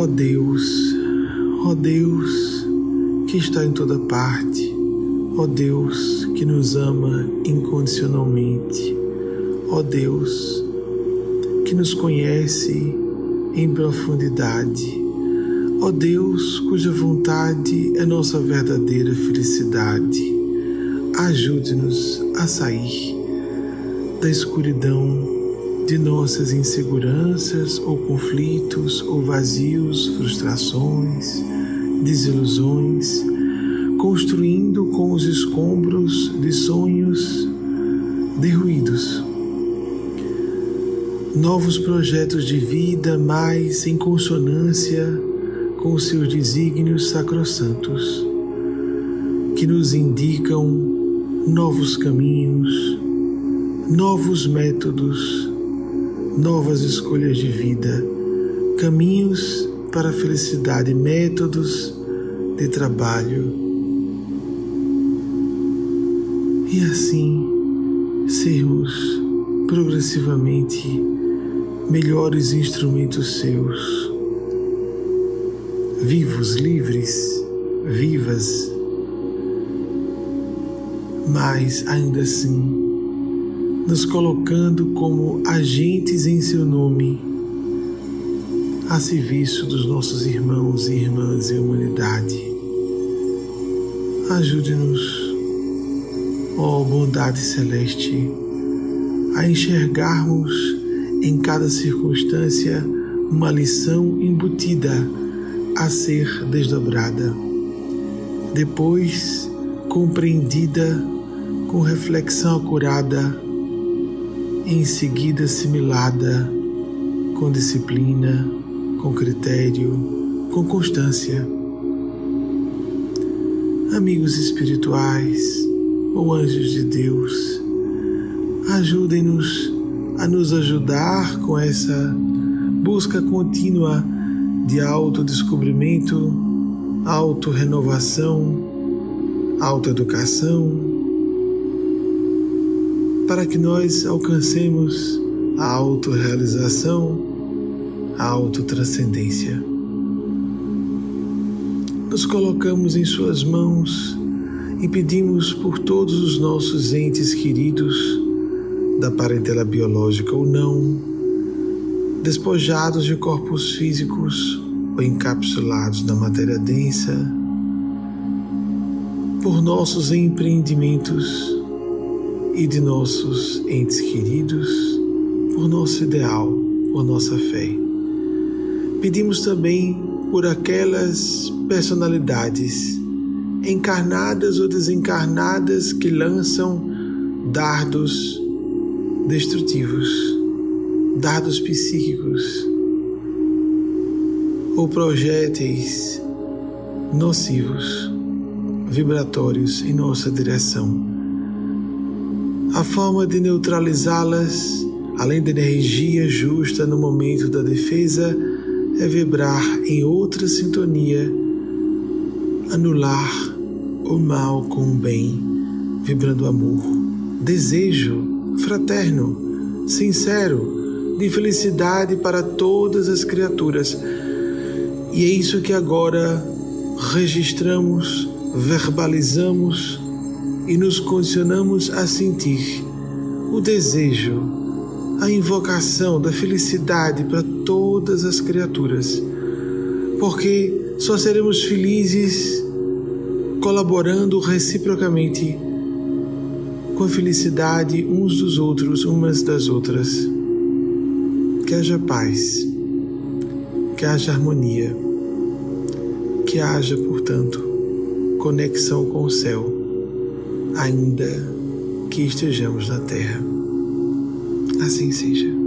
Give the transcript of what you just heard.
Ó Deus, ó Deus que está em toda parte, ó Deus que nos ama incondicionalmente, ó Deus que nos conhece em profundidade, ó Deus cuja vontade é nossa verdadeira felicidade, ajude-nos a sair da escuridão de nossas inseguranças ou conflitos ou vazios, frustrações, desilusões, construindo com os escombros de sonhos derruídos. Novos projetos de vida mais em consonância com seus desígnios sacrossantos, que nos indicam novos caminhos, novos métodos, novas escolhas de vida, caminhos para a felicidade, métodos de trabalho. E assim sermos progressivamente melhores instrumentos seus, vivos, livres, vivas, mas ainda assim nos colocando como agentes em seu nome, a serviço dos nossos irmãos e irmãs e humanidade. Ajude-nos, ó bondade celeste, a enxergarmos em cada circunstância uma lição embutida a ser desdobrada, depois compreendida com reflexão acurada em seguida assimilada com disciplina, com critério, com constância. Amigos espirituais ou anjos de Deus, ajudem-nos a nos ajudar com essa busca contínua de autodescobrimento, autorrenovação, autoeducação, para que nós alcancemos a autorrealização, a autotranscendência. Nos colocamos em Suas mãos e pedimos por todos os nossos entes queridos, da parentela biológica ou não, despojados de corpos físicos ou encapsulados na matéria densa, por nossos empreendimentos e de nossos entes queridos, por nosso ideal, por nossa fé. Pedimos também por aquelas personalidades encarnadas ou desencarnadas que lançam dardos destrutivos, dardos psíquicos ou projéteis nocivos, vibratórios em nossa direção a forma de neutralizá-las, além da energia justa no momento da defesa, é vibrar em outra sintonia, anular o mal com o bem, vibrando amor, desejo fraterno, sincero, de felicidade para todas as criaturas. E é isso que agora registramos, verbalizamos e nos condicionamos a sentir o desejo, a invocação da felicidade para todas as criaturas, porque só seremos felizes colaborando reciprocamente com a felicidade uns dos outros, umas das outras. Que haja paz, que haja harmonia, que haja, portanto, conexão com o céu ainda que estejamos na terra. Assim seja.